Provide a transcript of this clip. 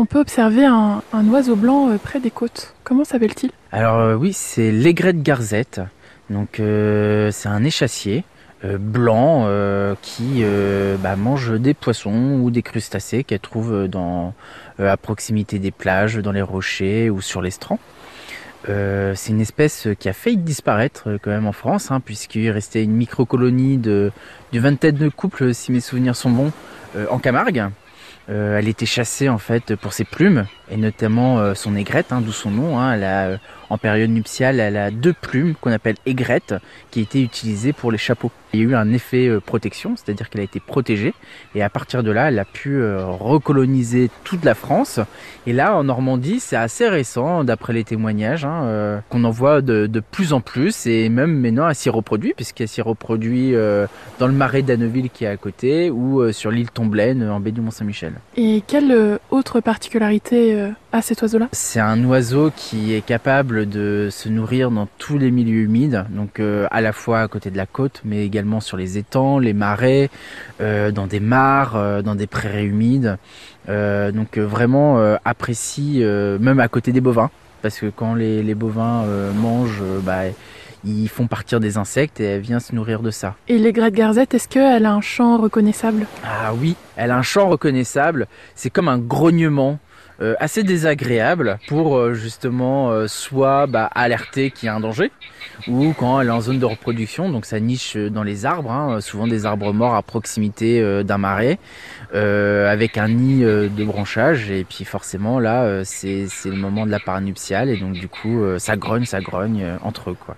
On peut observer un, oiseau blanc près des côtes. Comment s'appelle-t-il? Alors oui, c'est l'aigrette garzette. Donc c'est un échassier blanc qui bah, mange des poissons ou des crustacés qu'elle trouve à proximité des plages, dans les rochers ou sur les strands. Euh, c'est une espèce qui a failli disparaître euh, quand même en France, hein, puisqu'il restait une microcolonie de, de vingtaine de couples, si mes souvenirs sont bons, euh, en Camargue. Elle était chassée en fait pour ses plumes et notamment son aigrette, hein, d'où son nom. Hein. a en période nuptiale, elle a deux plumes qu'on appelle aigrettes qui étaient utilisées pour les chapeaux. Il y a eu un effet euh, protection, c'est-à-dire qu'elle a été protégée et à partir de là, elle a pu euh, recoloniser toute la France. Et là, en Normandie, c'est assez récent, d'après les témoignages, hein, euh, qu'on en voit de, plus en plus et même maintenant, elle s'y reproduit puisqu'elle s'y reproduit dans le marais d'Anneville qui est à côté ou sur l'île Tomblaine en baie du Mont-Saint-Michel. Et quelle autre particularité a cet oiseau-là C'est un oiseau qui est capable de se nourrir dans tous les milieux humides, donc euh, à la fois à côté de la côte, mais également sur les étangs, les marais, euh, dans des mares, euh, dans des prairies humides. donc vraiment apprécie, même à côté des bovins, parce que quand les, bovins mangent, bah, ils font partir des insectes et elle vient se nourrir de ça. Et les de garzette, est-ce qu'elle a un chant reconnaissable? Ah oui, elle a un chant reconnaissable. C'est comme un grognement. Euh, assez désagréable pour euh, justement euh, soit bah, alerter qu'il y a un danger ou quand elle est en zone de reproduction, donc ça niche dans les arbres, hein, souvent des arbres morts à proximité d'un marais, avec un nid de branchage et puis forcément là c'est le moment de la part nuptiale et donc du coup ça grogne, ça grogne entre eux quoi.